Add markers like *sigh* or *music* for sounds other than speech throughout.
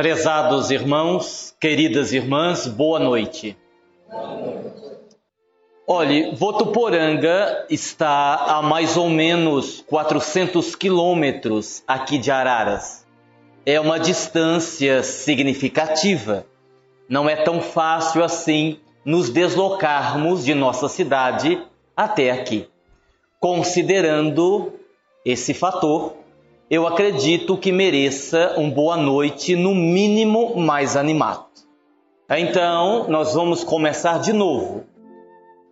Prezados irmãos, queridas irmãs, boa noite. Olhe, Votuporanga está a mais ou menos 400 quilômetros aqui de Araras. É uma distância significativa. Não é tão fácil assim nos deslocarmos de nossa cidade até aqui. Considerando esse fator, eu acredito que mereça um boa noite, no mínimo mais animado. Então, nós vamos começar de novo.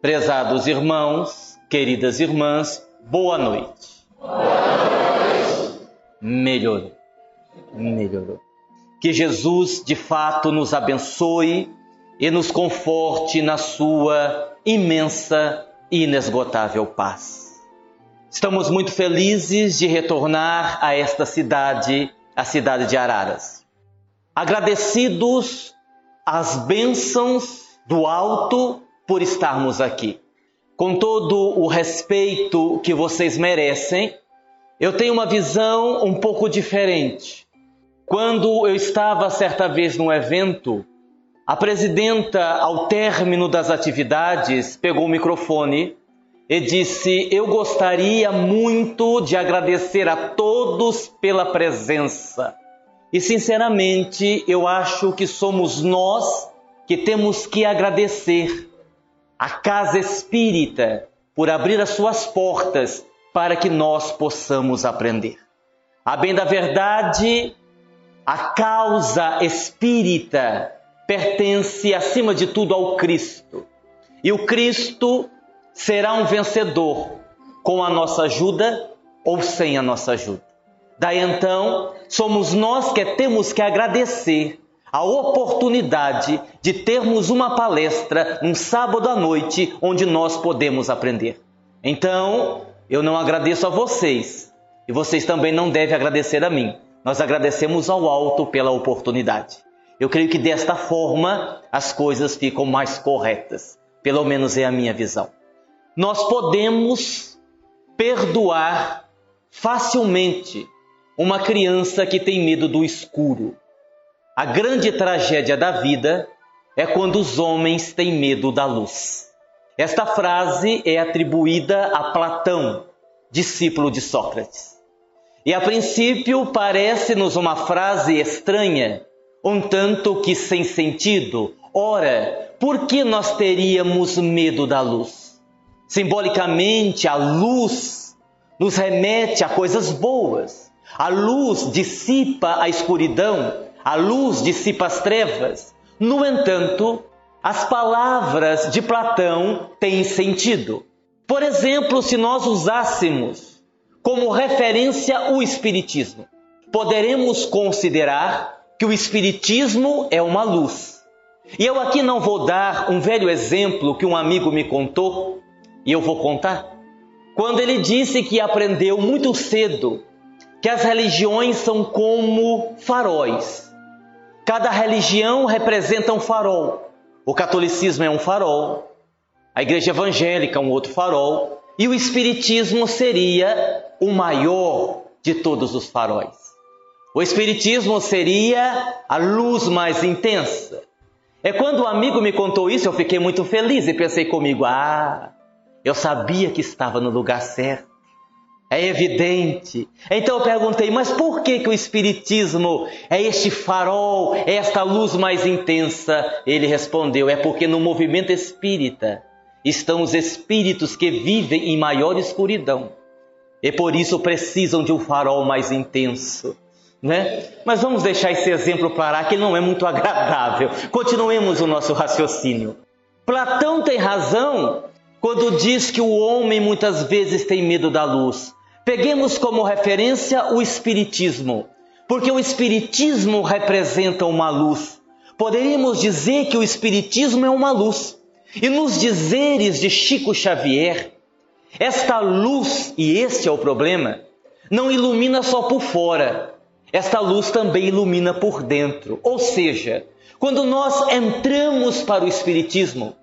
Prezados irmãos, queridas irmãs, boa noite. Boa noite. Melhorou. Melhorou. Que Jesus de fato nos abençoe e nos conforte na sua imensa e inesgotável paz. Estamos muito felizes de retornar a esta cidade, a cidade de Araras. Agradecidos às bênçãos do alto por estarmos aqui. Com todo o respeito que vocês merecem, eu tenho uma visão um pouco diferente. Quando eu estava certa vez num evento, a presidenta, ao término das atividades, pegou o microfone e disse: Eu gostaria muito de agradecer a todos pela presença. E sinceramente, eu acho que somos nós que temos que agradecer a Casa Espírita por abrir as suas portas para que nós possamos aprender. A bem da verdade, a causa espírita pertence acima de tudo ao Cristo. E o Cristo será um vencedor com a nossa ajuda ou sem a nossa ajuda. Daí então, somos nós que temos que agradecer a oportunidade de termos uma palestra um sábado à noite onde nós podemos aprender. Então, eu não agradeço a vocês e vocês também não devem agradecer a mim. Nós agradecemos ao alto pela oportunidade. Eu creio que desta forma as coisas ficam mais corretas. Pelo menos é a minha visão nós podemos perdoar facilmente uma criança que tem medo do escuro. A grande tragédia da vida é quando os homens têm medo da luz. Esta frase é atribuída a Platão, discípulo de Sócrates. E a princípio parece-nos uma frase estranha, um tanto que sem sentido. Ora, por que nós teríamos medo da luz? Simbolicamente, a luz nos remete a coisas boas. A luz dissipa a escuridão, a luz dissipa as trevas. No entanto, as palavras de Platão têm sentido. Por exemplo, se nós usássemos como referência o Espiritismo, poderemos considerar que o Espiritismo é uma luz. E eu aqui não vou dar um velho exemplo que um amigo me contou e eu vou contar. Quando ele disse que aprendeu muito cedo que as religiões são como faróis. Cada religião representa um farol. O catolicismo é um farol, a igreja evangélica é um outro farol, e o espiritismo seria o maior de todos os faróis. O espiritismo seria a luz mais intensa. É quando o amigo me contou isso, eu fiquei muito feliz e pensei comigo: ah, eu sabia que estava no lugar certo. É evidente. Então eu perguntei, mas por que, que o Espiritismo é este farol, é esta luz mais intensa? Ele respondeu, é porque no movimento espírita estão os espíritos que vivem em maior escuridão. E por isso precisam de um farol mais intenso. Né? Mas vamos deixar esse exemplo parar que não é muito agradável. Continuemos o nosso raciocínio. Platão tem razão quando diz que o homem muitas vezes tem medo da luz. Peguemos como referência o Espiritismo, porque o Espiritismo representa uma luz. Poderíamos dizer que o Espiritismo é uma luz. E nos dizeres de Chico Xavier, esta luz, e este é o problema, não ilumina só por fora, esta luz também ilumina por dentro. Ou seja, quando nós entramos para o Espiritismo,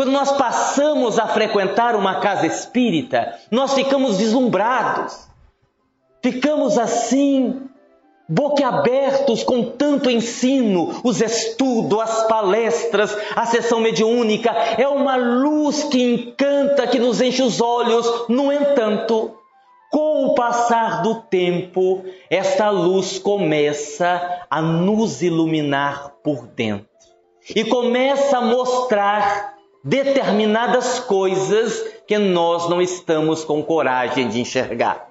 quando nós passamos a frequentar uma casa espírita, nós ficamos deslumbrados, ficamos assim, boquiabertos com tanto ensino, os estudos, as palestras, a sessão mediúnica, é uma luz que encanta, que nos enche os olhos. No entanto, com o passar do tempo, esta luz começa a nos iluminar por dentro. E começa a mostrar determinadas coisas que nós não estamos com coragem de enxergar.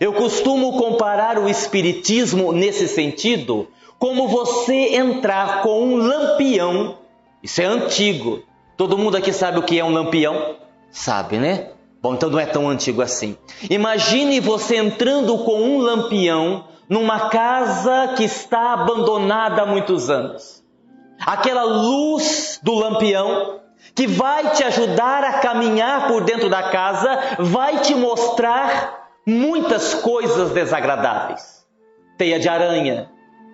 Eu costumo comparar o Espiritismo nesse sentido como você entrar com um lampião. Isso é antigo. Todo mundo aqui sabe o que é um lampião? Sabe, né? Bom, então não é tão antigo assim. Imagine você entrando com um lampião numa casa que está abandonada há muitos anos. Aquela luz do lampião que vai te ajudar a caminhar por dentro da casa, vai te mostrar muitas coisas desagradáveis. Teia de aranha,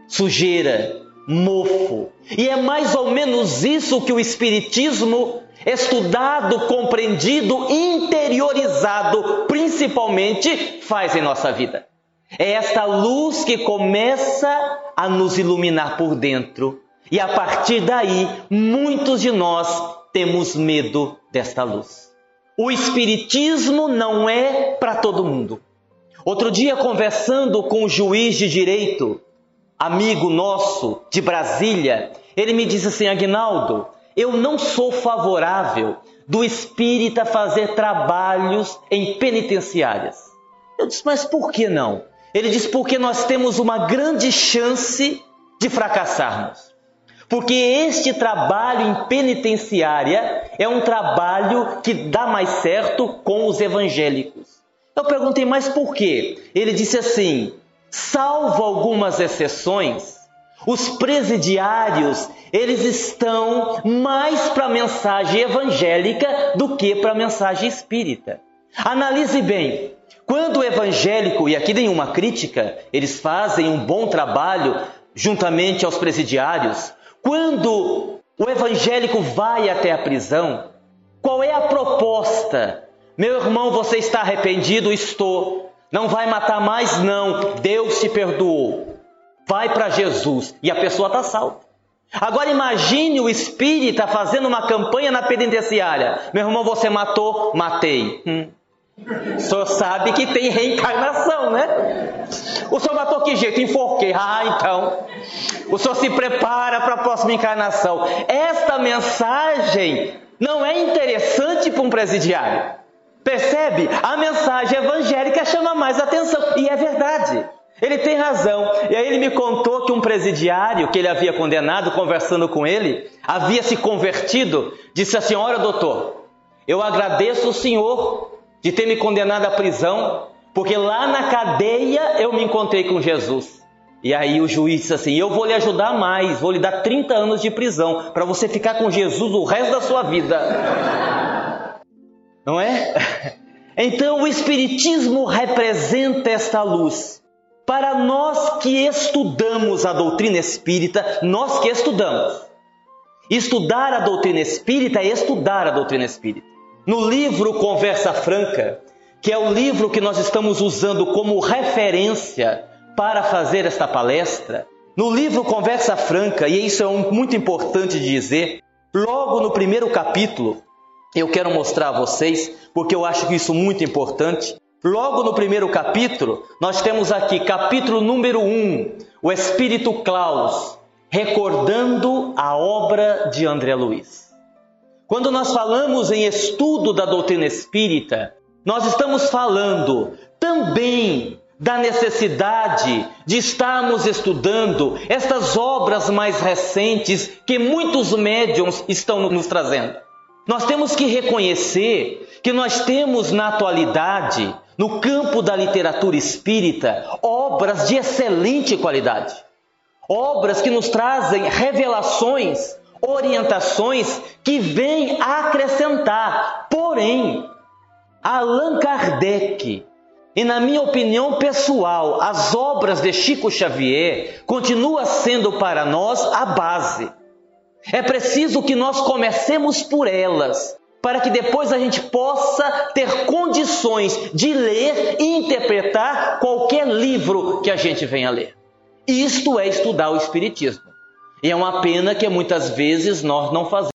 sujeira, mofo. E é mais ou menos isso que o Espiritismo, estudado, compreendido, interiorizado, principalmente, faz em nossa vida. É esta luz que começa a nos iluminar por dentro. E a partir daí, muitos de nós temos medo desta luz. O Espiritismo não é para todo mundo. Outro dia, conversando com um juiz de direito, amigo nosso de Brasília, ele me disse assim: Agnaldo, eu não sou favorável do espírita fazer trabalhos em penitenciárias. Eu disse, mas por que não? Ele disse, porque nós temos uma grande chance de fracassarmos. Porque este trabalho em penitenciária é um trabalho que dá mais certo com os evangélicos. Eu perguntei, mas por quê? Ele disse assim: salvo algumas exceções, os presidiários, eles estão mais para a mensagem evangélica do que para a mensagem espírita. Analise bem, quando o evangélico, e aqui nenhuma crítica, eles fazem um bom trabalho juntamente aos presidiários, quando o evangélico vai até a prisão, qual é a proposta? Meu irmão, você está arrependido? Estou. Não vai matar mais? Não. Deus te perdoou. Vai para Jesus e a pessoa está salva. Agora imagine o espírita fazendo uma campanha na penitenciária. Meu irmão, você matou? Matei. Hum. Senhor sabe que tem reencarnação, né? O senhor matou que jeito? Enforquei. Ah, então. O senhor se prepara para a próxima encarnação. Esta mensagem não é interessante para um presidiário. Percebe? A mensagem evangélica chama mais atenção. E é verdade. Ele tem razão. E aí ele me contou que um presidiário que ele havia condenado, conversando com ele, havia se convertido, disse assim: Olha, doutor, eu agradeço o senhor de ter me condenado à prisão, porque lá na cadeia eu me encontrei com Jesus. E aí o juiz disse assim: Eu vou lhe ajudar mais, vou lhe dar 30 anos de prisão, para você ficar com Jesus o resto da sua vida. Não é? *laughs* Então o Espiritismo representa esta luz. Para nós que estudamos a doutrina espírita, nós que estudamos. Estudar a doutrina espírita é estudar a doutrina espírita. No livro Conversa Franca, que é o livro que nós estamos usando como referência para fazer esta palestra, no livro Conversa Franca, e isso é um, muito importante de dizer, logo no primeiro capítulo, eu quero mostrar a vocês, porque eu acho que isso é muito importante. Logo no primeiro capítulo, nós temos aqui capítulo número 1, o Espírito Claus, recordando a obra de André Luiz. Quando nós falamos em estudo da doutrina espírita, nós estamos falando também da necessidade de estarmos estudando estas obras mais recentes que muitos médiums estão nos trazendo. Nós temos que reconhecer que nós temos na atualidade, no campo da literatura espírita, obras de excelente qualidade. Obras que nos trazem revelações orientações que vêm acrescentar. Porém, Allan Kardec, e na minha opinião pessoal, as obras de Chico Xavier continuam sendo para nós a base. É preciso que nós comecemos por elas, para que depois a gente possa ter condições de ler e interpretar qualquer livro que a gente venha ler. Isto é estudar o Espiritismo. E é uma pena que muitas vezes nós não fazemos.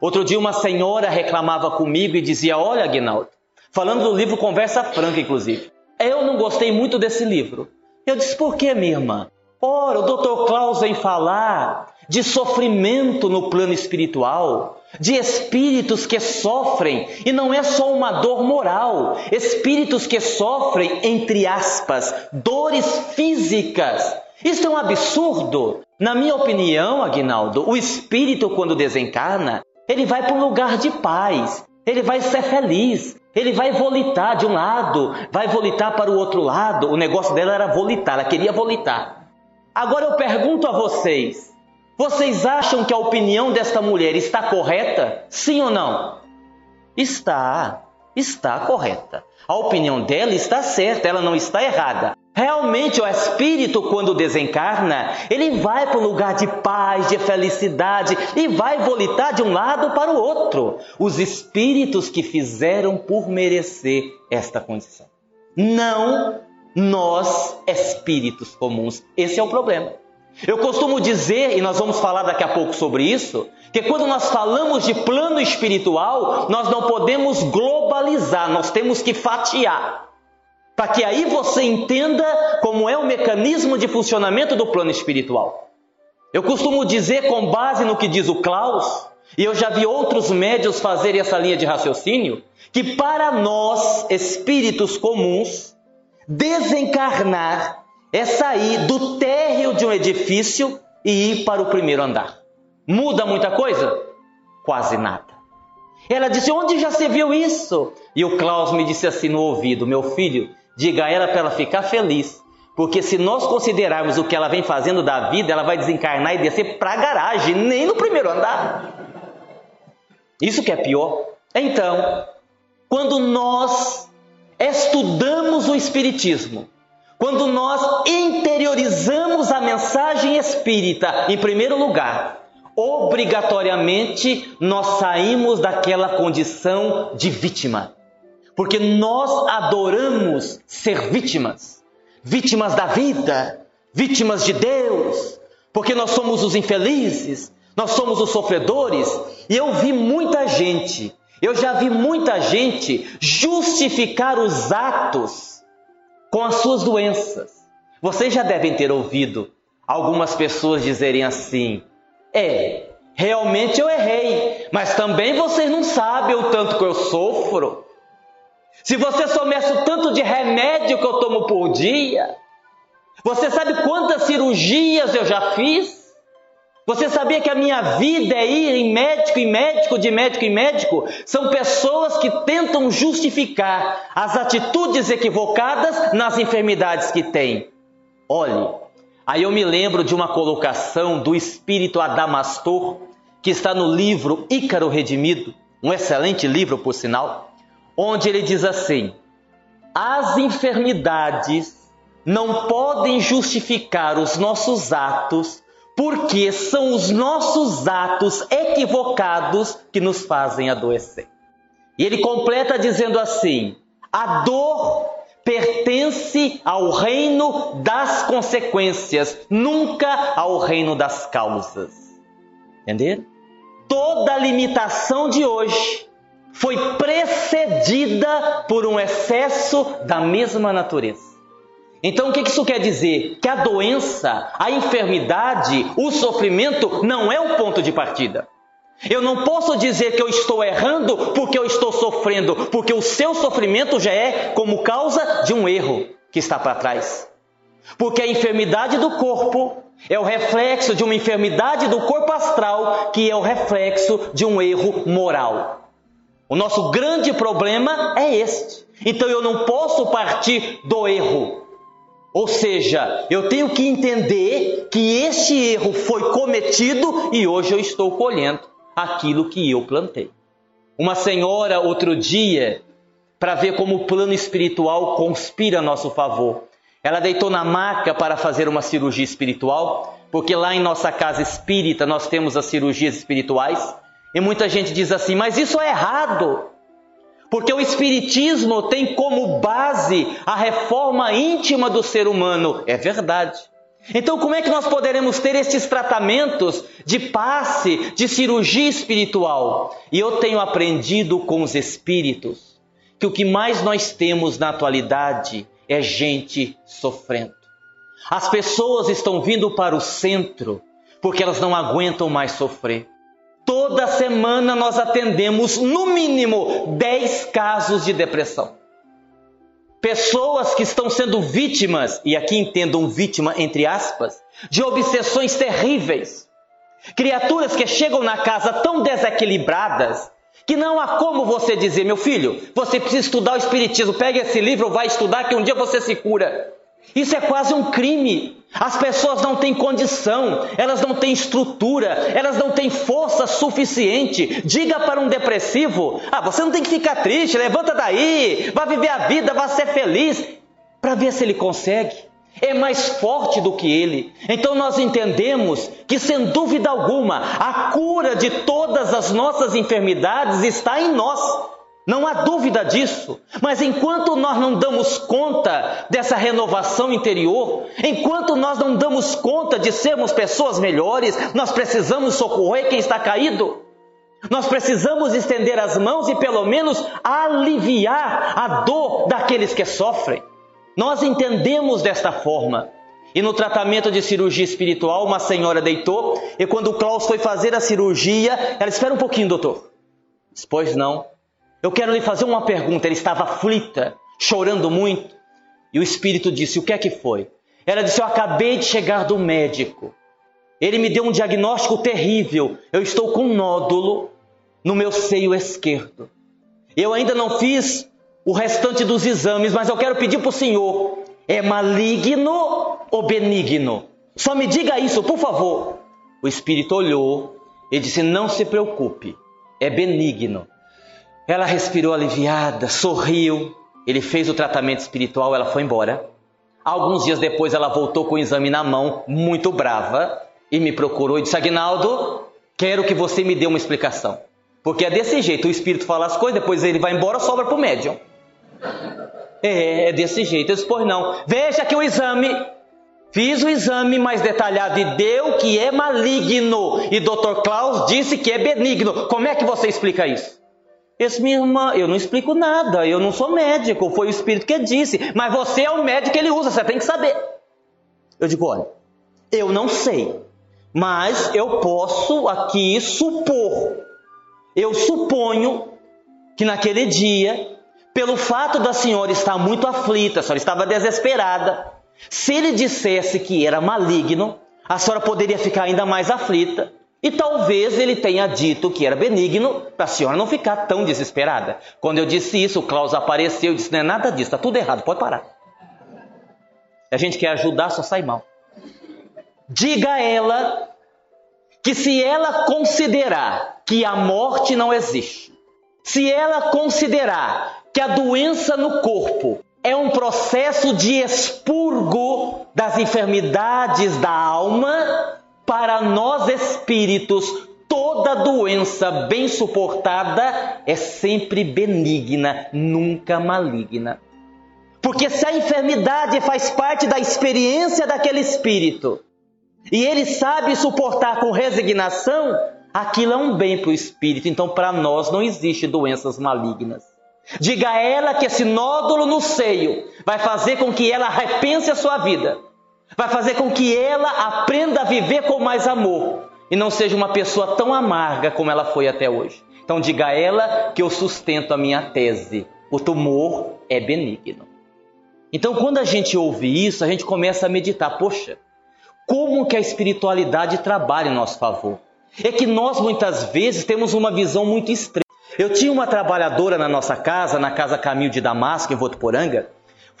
Outro dia uma senhora reclamava comigo e dizia: Olha, Aguinaldo, falando do livro Conversa Franca, inclusive, eu não gostei muito desse livro. Eu disse: Por que, minha irmã? Ora, o Dr. Klaus vem falar de sofrimento no plano espiritual, de espíritos que sofrem, e não é só uma dor moral, espíritos que sofrem, entre aspas, dores físicas. Isso é um absurdo. Na minha opinião, Aguinaldo, o espírito, quando desencarna, ele vai para um lugar de paz, ele vai ser feliz, ele vai volitar de um lado, vai volitar para o outro lado. O negócio dela era volitar, ela queria volitar. Agora eu pergunto a vocês: vocês acham que a opinião desta mulher está correta? Sim ou não? Está, está correta. A opinião dela está certa, ela não está errada. Realmente, o espírito, quando desencarna, ele vai para um lugar de paz, de felicidade e vai volitar de um lado para o outro. Os espíritos que fizeram por merecer esta condição. Não nós, espíritos comuns. Esse é o problema. Eu costumo dizer, e nós vamos falar daqui a pouco sobre isso, que quando nós falamos de plano espiritual, nós não podemos globalizar, nós temos que fatiar. Para que aí você entenda como é o mecanismo de funcionamento do plano espiritual. Eu costumo dizer, com base no que diz o Klaus, e eu já vi outros médios fazerem essa linha de raciocínio, que para nós, espíritos comuns, desencarnar é sair do térreo de um edifício e ir para o primeiro andar. Muda muita coisa? Quase nada. Ela disse: Onde já se viu isso? E o Klaus me disse assim no ouvido: Meu filho, diga a ela para ela ficar feliz. Porque se nós considerarmos o que ela vem fazendo da vida, ela vai desencarnar e descer para a garagem, nem no primeiro andar. Isso que é pior. Então, quando nós estudamos o Espiritismo, quando nós interiorizamos a mensagem espírita, em primeiro lugar, obrigatoriamente nós saímos daquela condição de vítima. Porque nós adoramos ser vítimas, vítimas da vida, vítimas de Deus, porque nós somos os infelizes, nós somos os sofredores. E eu vi muita gente, eu já vi muita gente justificar os atos com as suas doenças. Vocês já devem ter ouvido algumas pessoas dizerem assim: é, realmente eu errei, mas também vocês não sabem o tanto que eu sofro. Se você soubesse o tanto de remédio que eu tomo por dia, você sabe quantas cirurgias eu já fiz? Você sabia que a minha vida é ir em médico em médico, de médico em médico? São pessoas que tentam justificar as atitudes equivocadas nas enfermidades que têm. Olhe, aí eu me lembro de uma colocação do espírito Adamastor, que está no livro Ícaro Redimido, um excelente livro, por sinal, onde ele diz assim: as enfermidades não podem justificar os nossos atos porque são os nossos atos equivocados que nos fazem adoecer. E ele completa dizendo assim: a dor pertence ao reino das consequências, nunca ao reino das causas. Entenderam? Toda limitação de hoje foi precedida por um excesso da mesma natureza. Então o que isso quer dizer? Que a doença, a enfermidade, o sofrimento não é o ponto de partida. Eu não posso dizer que eu estou errando porque eu estou sofrendo, porque o seu sofrimento já é como causa de um erro que está para trás. Porque a enfermidade do corpo é o reflexo de uma enfermidade do corpo astral, que é o reflexo de um erro moral. O nosso grande problema é este. Então eu não posso partir do erro, ou seja, eu tenho que entender que este erro foi cometido e hoje eu estou colhendo aquilo que eu plantei. Uma senhora, outro dia, para ver como o plano espiritual conspira a nosso favor, ela deitou na maca para fazer uma cirurgia espiritual, porque lá em nossa casa espírita nós temos as cirurgias espirituais, e muita gente diz assim: mas isso é errado. Porque o Espiritismo tem como base a reforma íntima do ser humano. É verdade. Então, como é que nós poderemos ter estes tratamentos de passe, de cirurgia espiritual? E eu tenho aprendido com os espíritos que o que mais nós temos na atualidade é gente sofrendo. As pessoas estão vindo para o centro porque elas não aguentam mais sofrer. Toda semana nós atendemos no mínimo 10 casos de depressão. Pessoas que estão sendo vítimas, e aqui entendam vítima entre aspas, de obsessões terríveis. Criaturas que chegam na casa tão desequilibradas que não há como você dizer, meu filho, você precisa estudar o Espiritismo, pegue esse livro, vai estudar que um dia você se cura. Isso é quase um crime. As pessoas não têm condição, elas não têm estrutura, elas não têm força suficiente. Diga para um depressivo: ah, você não tem que ficar triste, levanta daí, vá viver a vida, vá ser feliz, para ver se ele consegue. É mais forte do que ele. Então nós entendemos que, sem dúvida alguma, a cura de todas as nossas enfermidades está em nós. Não há dúvida disso. Mas enquanto nós não damos conta dessa renovação interior, enquanto nós não damos conta de sermos pessoas melhores, nós precisamos socorrer quem está caído. Nós precisamos estender as mãos e pelo menos aliviar a dor daqueles que sofrem. Nós entendemos desta forma. E no tratamento de cirurgia espiritual, uma senhora deitou e quando o Klaus foi fazer a cirurgia, ela espera um pouquinho, doutor. Pois não, eu quero lhe fazer uma pergunta. Ele estava aflita, chorando muito. E o espírito disse: O que é que foi? Ela disse: Eu acabei de chegar do médico. Ele me deu um diagnóstico terrível. Eu estou com um nódulo no meu seio esquerdo. Eu ainda não fiz o restante dos exames, mas eu quero pedir para o senhor: é maligno ou benigno? Só me diga isso, por favor. O espírito olhou e disse: Não se preocupe, é benigno. Ela respirou aliviada, sorriu. Ele fez o tratamento espiritual, ela foi embora. Alguns dias depois, ela voltou com o exame na mão, muito brava, e me procurou e disse: Agnaldo, quero que você me dê uma explicação. Porque é desse jeito: o espírito fala as coisas, depois ele vai embora, sobra para o médium. É, é desse jeito. Eu disse: Pois não. Veja que o exame Fiz o exame mais detalhado e deu que é maligno. E Dr. Klaus disse que é benigno. Como é que você explica isso? Esse minha irmã, eu não explico nada, eu não sou médico, foi o Espírito que disse, mas você é o médico que ele usa, você tem que saber. Eu digo, olha, eu não sei, mas eu posso aqui supor. Eu suponho que naquele dia, pelo fato da senhora estar muito aflita, a senhora estava desesperada, se ele dissesse que era maligno, a senhora poderia ficar ainda mais aflita e talvez ele tenha dito que era benigno para a senhora não ficar tão desesperada. Quando eu disse isso, o Klaus apareceu e disse: Não é nada disso, está tudo errado, pode parar. A gente quer ajudar, só sai mal. Diga a ela que se ela considerar que a morte não existe, se ela considerar que a doença no corpo é um processo de expurgo das enfermidades da alma, para nós espíritos, toda doença bem suportada é sempre benigna, nunca maligna. Porque se a enfermidade faz parte da experiência daquele espírito e ele sabe suportar com resignação, aquilo é um bem para o espírito. Então, para nós não existe doenças malignas. Diga a ela que esse nódulo no seio vai fazer com que ela repense a sua vida vai fazer com que ela aprenda a viver com mais amor e não seja uma pessoa tão amarga como ela foi até hoje. Então diga a ela que eu sustento a minha tese. O tumor é benigno. Então quando a gente ouve isso, a gente começa a meditar, poxa, como que a espiritualidade trabalha em nosso favor? É que nós muitas vezes temos uma visão muito estreita. Eu tinha uma trabalhadora na nossa casa, na casa Caminho de Damasco, em Votuporanga,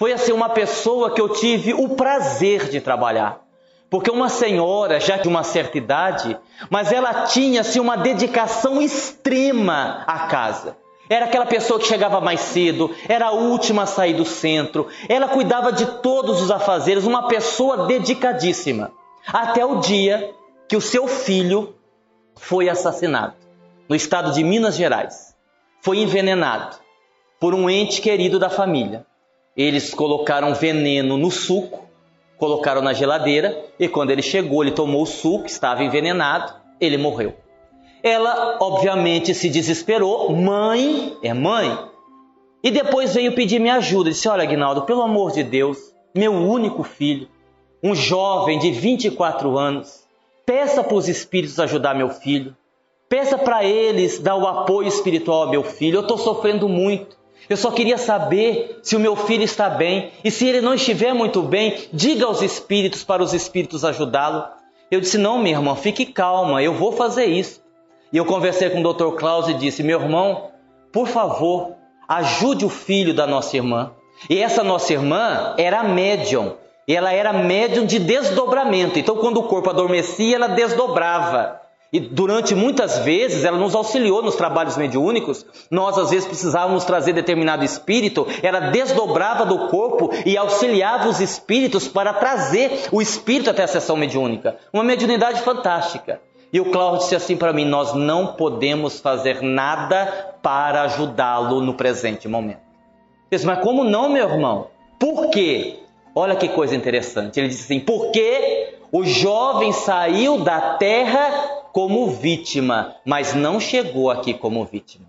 foi assim uma pessoa que eu tive o prazer de trabalhar. Porque uma senhora, já de uma certa idade, mas ela tinha assim, uma dedicação extrema à casa. Era aquela pessoa que chegava mais cedo, era a última a sair do centro, ela cuidava de todos os afazeres, uma pessoa dedicadíssima. Até o dia que o seu filho foi assassinado, no estado de Minas Gerais. Foi envenenado por um ente querido da família. Eles colocaram veneno no suco, colocaram na geladeira e quando ele chegou, ele tomou o suco, estava envenenado, ele morreu. Ela, obviamente, se desesperou. Mãe, é mãe. E depois veio pedir minha ajuda. Disse: Olha, Aguinaldo, pelo amor de Deus, meu único filho, um jovem de 24 anos, peça para os espíritos ajudar meu filho. Peça para eles dar o apoio espiritual ao meu filho. Eu estou sofrendo muito. Eu só queria saber se o meu filho está bem. E se ele não estiver muito bem, diga aos espíritos para os espíritos ajudá-lo. Eu disse: Não, minha irmã, fique calma, eu vou fazer isso. E eu conversei com o Dr. Klaus e disse: Meu irmão, por favor, ajude o filho da nossa irmã. E essa nossa irmã era médium. E ela era médium de desdobramento. Então, quando o corpo adormecia, ela desdobrava. E durante muitas vezes ela nos auxiliou nos trabalhos mediúnicos. Nós às vezes precisávamos trazer determinado espírito, ela desdobrava do corpo e auxiliava os espíritos para trazer o espírito até a sessão mediúnica. Uma mediunidade fantástica. E o Cláudio disse assim para mim: Nós não podemos fazer nada para ajudá-lo no presente momento. Eu disse, mas como não, meu irmão? Por quê? Olha que coisa interessante. Ele disse assim: Porque o jovem saiu da terra como vítima, mas não chegou aqui como vítima.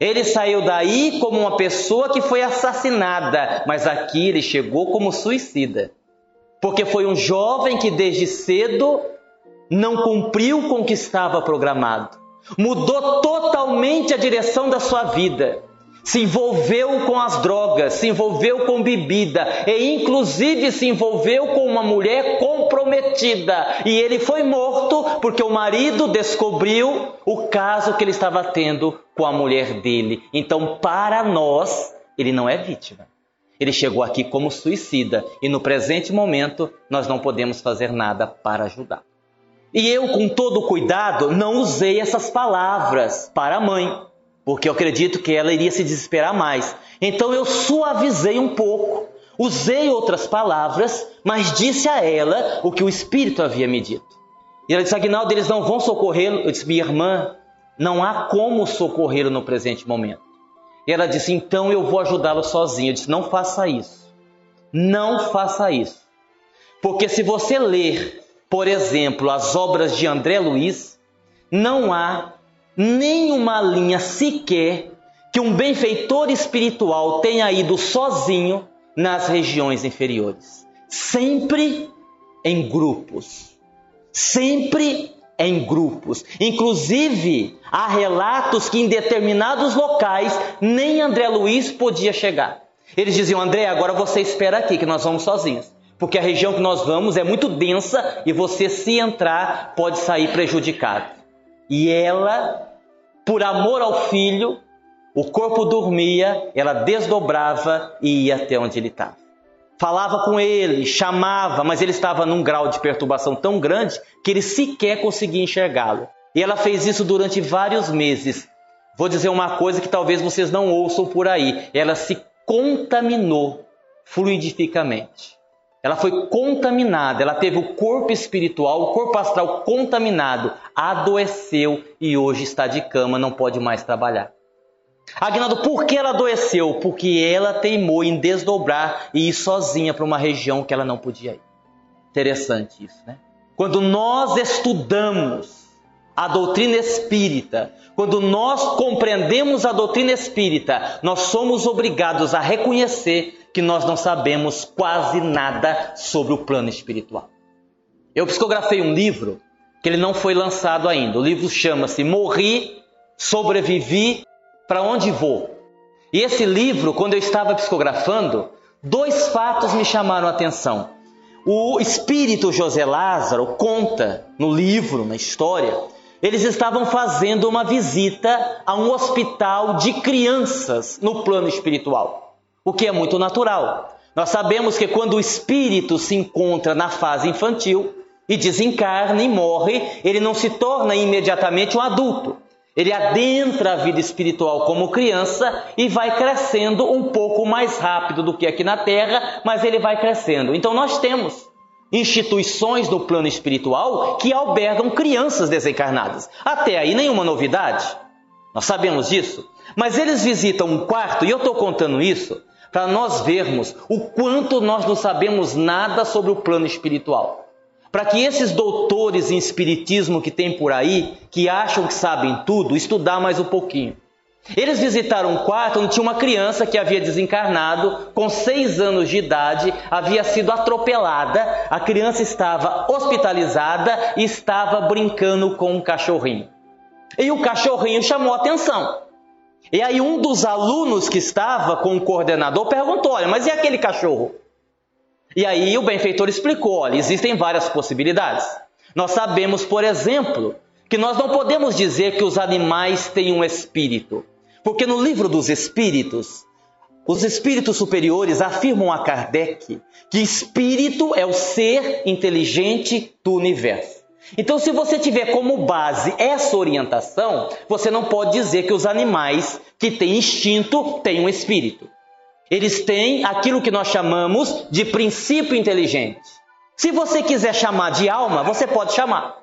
Ele saiu daí como uma pessoa que foi assassinada, mas aqui ele chegou como suicida. Porque foi um jovem que desde cedo não cumpriu com o que estava programado, mudou totalmente a direção da sua vida, se envolveu com as drogas, se envolveu com bebida e inclusive se envolveu com uma mulher comprometida. E ele foi morto porque o marido descobriu o caso que ele estava tendo com a mulher dele. Então, para nós, ele não é vítima. Ele chegou aqui como suicida e no presente momento nós não podemos fazer nada para ajudar. E eu, com todo cuidado, não usei essas palavras para a mãe, porque eu acredito que ela iria se desesperar mais. Então eu suavizei um pouco, usei outras palavras, mas disse a ela o que o Espírito havia me dito. E ela disse: Aguinaldo, eles não vão socorrê-lo. Eu disse: Minha irmã, não há como socorrê-lo no presente momento. E ela disse: Então eu vou ajudá-lo sozinha. Eu disse: Não faça isso. Não faça isso. Porque se você ler por exemplo, as obras de André Luiz, não há nenhuma linha sequer que um benfeitor espiritual tenha ido sozinho nas regiões inferiores. Sempre em grupos. Sempre em grupos. Inclusive, há relatos que em determinados locais nem André Luiz podia chegar. Eles diziam: André, agora você espera aqui, que nós vamos sozinhos porque a região que nós vamos é muito densa e você, se entrar, pode sair prejudicado. E ela, por amor ao filho, o corpo dormia, ela desdobrava e ia até onde ele estava. Falava com ele, chamava, mas ele estava num grau de perturbação tão grande que ele sequer conseguia enxergá-lo. E ela fez isso durante vários meses. Vou dizer uma coisa que talvez vocês não ouçam por aí. Ela se contaminou fluidificamente. Ela foi contaminada, ela teve o corpo espiritual, o corpo astral contaminado, adoeceu e hoje está de cama, não pode mais trabalhar. Agnaldo, por que ela adoeceu? Porque ela teimou em desdobrar e ir sozinha para uma região que ela não podia ir. Interessante isso, né? Quando nós estudamos a doutrina espírita, quando nós compreendemos a doutrina espírita, nós somos obrigados a reconhecer que nós não sabemos quase nada sobre o plano espiritual. Eu psicografei um livro que ele não foi lançado ainda. O livro chama-se Morri, Sobrevivi, para onde vou? E esse livro, quando eu estava psicografando, dois fatos me chamaram a atenção. O espírito José Lázaro conta no livro, na história, eles estavam fazendo uma visita a um hospital de crianças no plano espiritual, o que é muito natural. Nós sabemos que quando o espírito se encontra na fase infantil e desencarna e morre, ele não se torna imediatamente um adulto. Ele adentra a vida espiritual como criança e vai crescendo um pouco mais rápido do que aqui na Terra, mas ele vai crescendo. Então nós temos instituições do plano espiritual que albergam crianças desencarnadas. Até aí nenhuma novidade. Nós sabemos disso. Mas eles visitam um quarto, e eu estou contando isso para nós vermos o quanto nós não sabemos nada sobre o plano espiritual. Para que esses doutores em espiritismo que tem por aí, que acham que sabem tudo, estudar mais um pouquinho. Eles visitaram um quarto onde tinha uma criança que havia desencarnado, com seis anos de idade, havia sido atropelada. A criança estava hospitalizada e estava brincando com um cachorrinho. E o cachorrinho chamou atenção. E aí um dos alunos que estava com o coordenador perguntou: Olha, mas e aquele cachorro? E aí o benfeitor explicou: Olha, existem várias possibilidades. Nós sabemos, por exemplo, que nós não podemos dizer que os animais têm um espírito. Porque no livro dos Espíritos, os espíritos superiores afirmam a Kardec que espírito é o ser inteligente do universo. Então, se você tiver como base essa orientação, você não pode dizer que os animais que têm instinto têm um espírito. Eles têm aquilo que nós chamamos de princípio inteligente. Se você quiser chamar de alma, você pode chamar.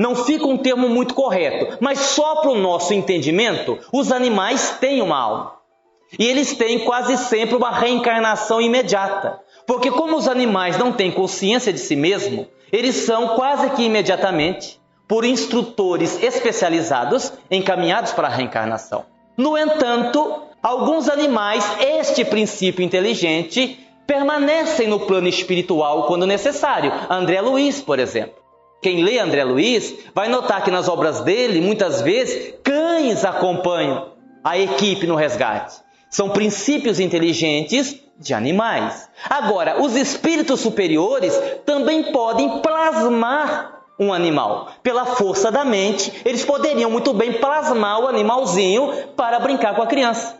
Não fica um termo muito correto, mas só para o nosso entendimento, os animais têm uma alma. E eles têm quase sempre uma reencarnação imediata. Porque, como os animais não têm consciência de si mesmo, eles são quase que imediatamente, por instrutores especializados, encaminhados para a reencarnação. No entanto, alguns animais, este princípio inteligente, permanecem no plano espiritual quando necessário. André Luiz, por exemplo. Quem lê André Luiz vai notar que nas obras dele, muitas vezes, cães acompanham a equipe no resgate. São princípios inteligentes de animais. Agora, os espíritos superiores também podem plasmar um animal. Pela força da mente, eles poderiam muito bem plasmar o animalzinho para brincar com a criança.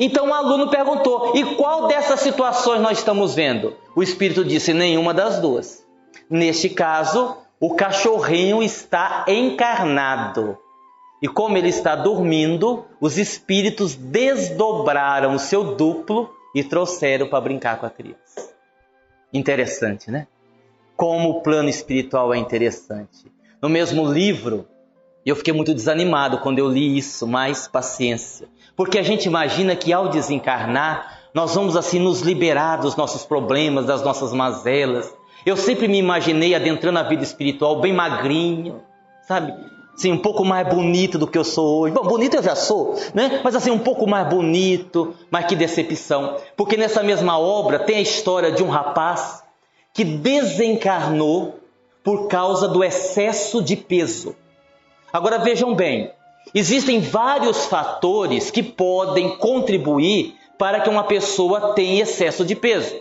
Então o aluno perguntou: e qual dessas situações nós estamos vendo? O espírito disse: nenhuma das duas. Neste caso, o cachorrinho está encarnado. E como ele está dormindo, os espíritos desdobraram o seu duplo e trouxeram para brincar com a criança. Interessante, né? Como o plano espiritual é interessante. No mesmo livro, eu fiquei muito desanimado quando eu li isso, mais paciência. Porque a gente imagina que ao desencarnar, nós vamos assim nos liberar dos nossos problemas, das nossas mazelas, eu sempre me imaginei adentrando a vida espiritual bem magrinho, sabe? Sim, um pouco mais bonito do que eu sou hoje. Bom, bonito eu já sou, né? Mas assim, um pouco mais bonito, mas que decepção. Porque nessa mesma obra tem a história de um rapaz que desencarnou por causa do excesso de peso. Agora vejam bem, existem vários fatores que podem contribuir para que uma pessoa tenha excesso de peso.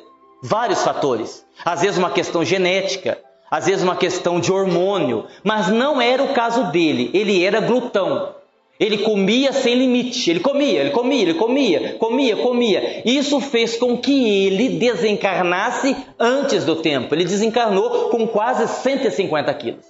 Vários fatores. Às vezes uma questão genética, às vezes uma questão de hormônio, mas não era o caso dele. Ele era glutão. Ele comia sem limite. Ele comia, ele comia, ele comia, comia, comia. Isso fez com que ele desencarnasse antes do tempo. Ele desencarnou com quase 150 quilos.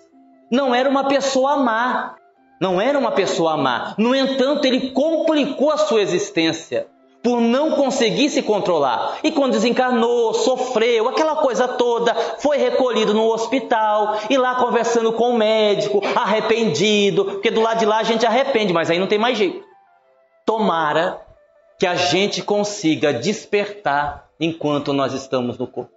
Não era uma pessoa má. Não era uma pessoa má. No entanto, ele complicou a sua existência por não conseguir se controlar. E quando desencarnou, sofreu, aquela coisa toda, foi recolhido no hospital e lá conversando com o médico, arrependido, porque do lado de lá a gente arrepende, mas aí não tem mais jeito. Tomara que a gente consiga despertar enquanto nós estamos no corpo.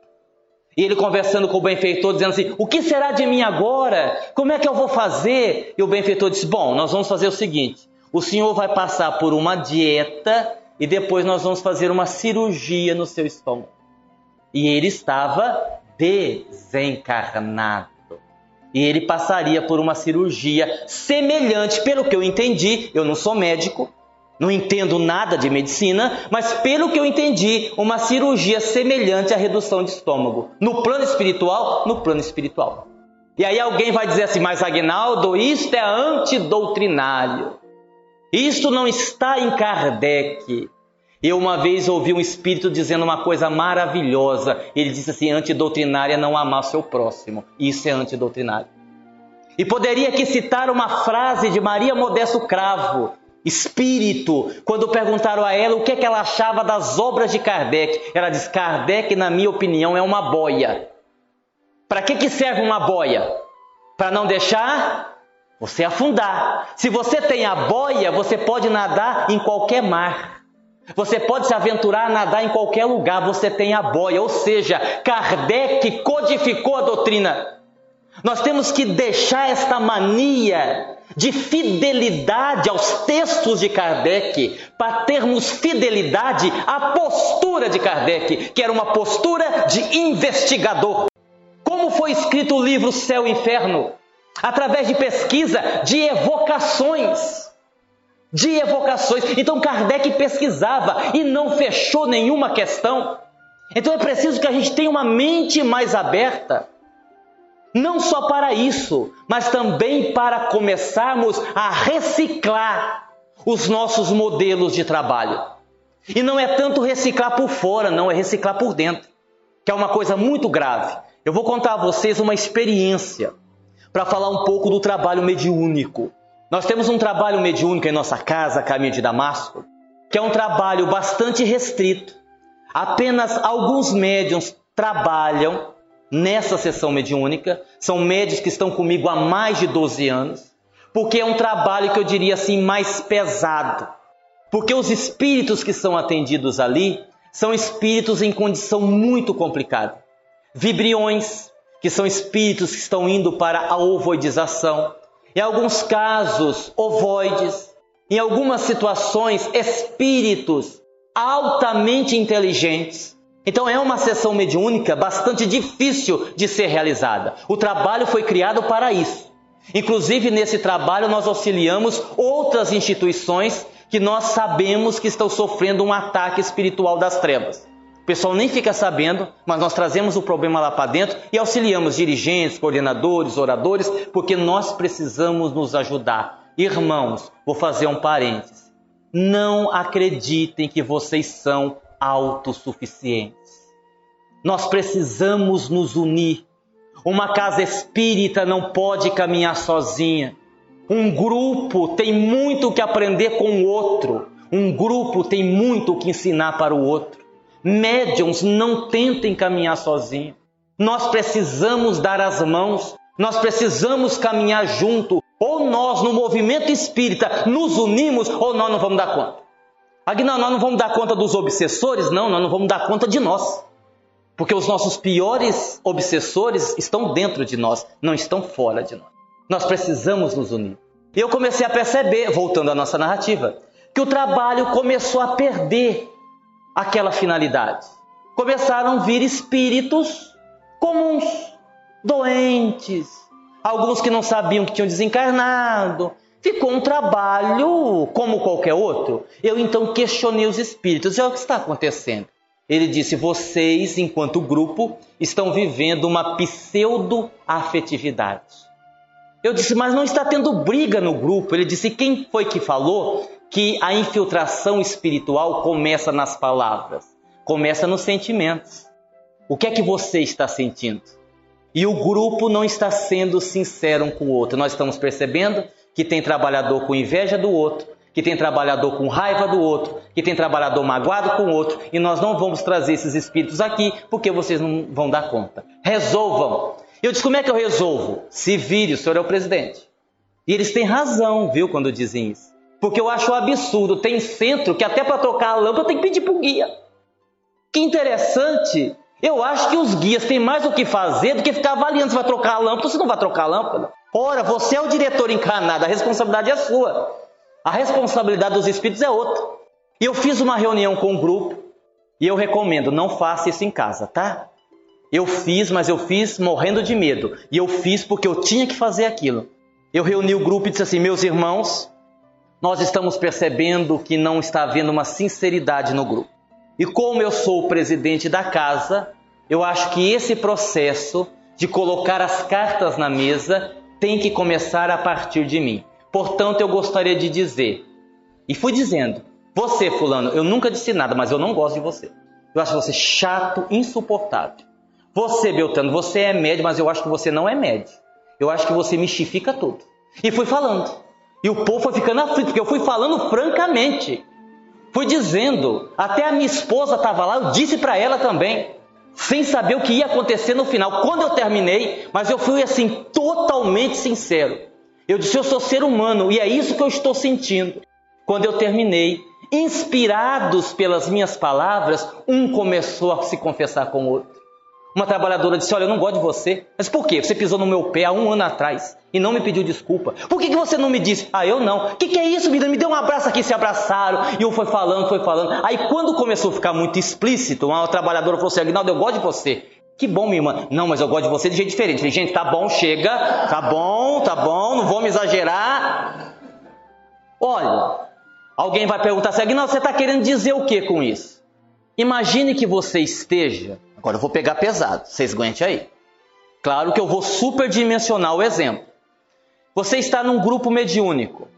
E ele conversando com o benfeitor, dizendo assim: O que será de mim agora? Como é que eu vou fazer? E o benfeitor disse: Bom, nós vamos fazer o seguinte: o senhor vai passar por uma dieta e depois nós vamos fazer uma cirurgia no seu estômago. E ele estava desencarnado. E ele passaria por uma cirurgia semelhante, pelo que eu entendi, eu não sou médico, não entendo nada de medicina, mas pelo que eu entendi, uma cirurgia semelhante à redução de estômago. No plano espiritual, no plano espiritual. E aí alguém vai dizer assim, mas Agnaldo, isto é antidoutrinário. Isto não está em Kardec. Eu uma vez ouvi um espírito dizendo uma coisa maravilhosa. Ele disse assim: antidoutrinário é não amar seu próximo. Isso é antidoutrinário. E poderia aqui citar uma frase de Maria Modesto Cravo, espírito, quando perguntaram a ela o que, é que ela achava das obras de Kardec. Ela diz: Kardec, na minha opinião, é uma boia. Para que, que serve uma boia? Para não deixar você afundar. Se você tem a boia, você pode nadar em qualquer mar. Você pode se aventurar a nadar em qualquer lugar, você tem a boia. Ou seja, Kardec codificou a doutrina. Nós temos que deixar esta mania de fidelidade aos textos de Kardec para termos fidelidade à postura de Kardec, que era uma postura de investigador. Como foi escrito o livro Céu e Inferno? Através de pesquisa, de evocações de evocações. Então Kardec pesquisava e não fechou nenhuma questão. Então é preciso que a gente tenha uma mente mais aberta, não só para isso, mas também para começarmos a reciclar os nossos modelos de trabalho. E não é tanto reciclar por fora, não, é reciclar por dentro, que é uma coisa muito grave. Eu vou contar a vocês uma experiência para falar um pouco do trabalho mediúnico. Nós temos um trabalho mediúnico em nossa casa, Caminho de Damasco, que é um trabalho bastante restrito. Apenas alguns médiums trabalham nessa sessão mediúnica, são médios que estão comigo há mais de 12 anos, porque é um trabalho que eu diria assim mais pesado. Porque os espíritos que são atendidos ali são espíritos em condição muito complicada. Vibriões, que são espíritos que estão indo para a ovoidização, em alguns casos, ovoides, em algumas situações, espíritos altamente inteligentes. Então é uma sessão mediúnica bastante difícil de ser realizada. O trabalho foi criado para isso. Inclusive, nesse trabalho, nós auxiliamos outras instituições que nós sabemos que estão sofrendo um ataque espiritual das trevas. Pessoal nem fica sabendo, mas nós trazemos o problema lá para dentro e auxiliamos dirigentes, coordenadores, oradores, porque nós precisamos nos ajudar. Irmãos, vou fazer um parênteses. Não acreditem que vocês são autossuficientes. Nós precisamos nos unir. Uma casa espírita não pode caminhar sozinha. Um grupo tem muito que aprender com o outro. Um grupo tem muito que ensinar para o outro. Médiums não tentem caminhar sozinhos. Nós precisamos dar as mãos, nós precisamos caminhar junto. Ou nós, no movimento espírita, nos unimos, ou nós não vamos dar conta. Aqui não, nós não vamos dar conta dos obsessores, não, nós não vamos dar conta de nós. Porque os nossos piores obsessores estão dentro de nós, não estão fora de nós. Nós precisamos nos unir. E eu comecei a perceber, voltando à nossa narrativa, que o trabalho começou a perder aquela finalidade. Começaram a vir espíritos comuns, doentes, alguns que não sabiam que tinham desencarnado. Ficou um trabalho como qualquer outro. Eu então questionei os espíritos: é o que está acontecendo? Ele disse: vocês, enquanto grupo, estão vivendo uma pseudo-afetividade. Eu disse: mas não está tendo briga no grupo. Ele disse: quem foi que falou que a infiltração espiritual começa nas palavras, começa nos sentimentos. O que é que você está sentindo? E o grupo não está sendo sincero um com o outro. Nós estamos percebendo que tem trabalhador com inveja do outro, que tem trabalhador com raiva do outro, que tem trabalhador magoado com o outro, e nós não vamos trazer esses espíritos aqui porque vocês não vão dar conta. Resolvam. Eu disse: como é que eu resolvo? Se vire, o senhor é o presidente. E eles têm razão, viu, quando dizem isso. Porque eu acho um absurdo. Tem centro que até para trocar a lâmpada tem que pedir para o guia. Que interessante. Eu acho que os guias têm mais o que fazer do que ficar avaliando se vai trocar a lâmpada ou se não vai trocar a lâmpada. Ora, você é o diretor encarnado, a responsabilidade é sua. A responsabilidade dos espíritos é outra. E eu fiz uma reunião com o grupo e eu recomendo, não faça isso em casa, tá? Eu fiz, mas eu fiz morrendo de medo. E eu fiz porque eu tinha que fazer aquilo. Eu reuni o grupo e disse assim: meus irmãos, nós estamos percebendo que não está havendo uma sinceridade no grupo. E como eu sou o presidente da casa, eu acho que esse processo de colocar as cartas na mesa tem que começar a partir de mim. Portanto, eu gostaria de dizer, e fui dizendo, você, Fulano, eu nunca disse nada, mas eu não gosto de você. Eu acho você chato, insuportável. Você, Beltrano, você é médio, mas eu acho que você não é médio. Eu acho que você mistifica tudo. E fui falando. E o povo foi ficando aflito, porque eu fui falando francamente. Fui dizendo, até a minha esposa estava lá, eu disse para ela também, sem saber o que ia acontecer no final. Quando eu terminei, mas eu fui assim, totalmente sincero. Eu disse: Eu sou ser humano e é isso que eu estou sentindo. Quando eu terminei, inspirados pelas minhas palavras, um começou a se confessar com o outro. Uma trabalhadora disse: Olha, eu não gosto de você. Mas por quê? Você pisou no meu pé há um ano atrás e não me pediu desculpa. Por que, que você não me disse? Ah, eu não. O que, que é isso, menina? Me deu um abraço aqui, se abraçaram. E um foi falando, foi falando. Aí quando começou a ficar muito explícito, uma trabalhadora falou assim: Aguinaldo, eu gosto de você. Que bom, minha irmã. Não, mas eu gosto de você de jeito diferente. Falei, gente, tá bom, chega. Tá bom, tá bom, não vamos exagerar. Olha, alguém vai perguntar assim, Aguinaldo, você está querendo dizer o que com isso? Imagine que você esteja Agora eu vou pegar pesado, vocês aguentem aí. Claro que eu vou superdimensionar o exemplo. Você está num grupo mediúnico.